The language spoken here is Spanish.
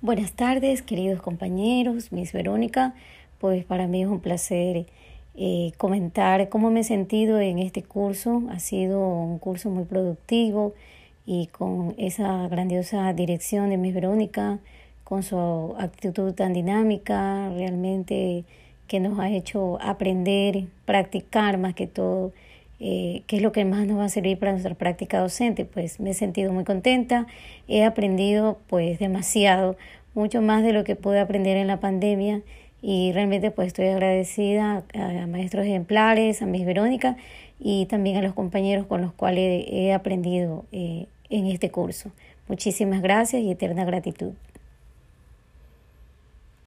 Buenas tardes, queridos compañeros, Miss Verónica. Pues para mí es un placer eh, comentar cómo me he sentido en este curso. Ha sido un curso muy productivo y con esa grandiosa dirección de Miss Verónica, con su actitud tan dinámica, realmente que nos ha hecho aprender, practicar más que todo eh, qué es lo que más nos va a servir para nuestra práctica docente. Pues me he sentido muy contenta, he aprendido pues demasiado, mucho más de lo que pude aprender en la pandemia y realmente pues estoy agradecida a, maestros ejemplares, a Miss Verónica y también a los compañeros con los cuales he aprendido eh, en este curso. Muchísimas gracias y eterna gratitud.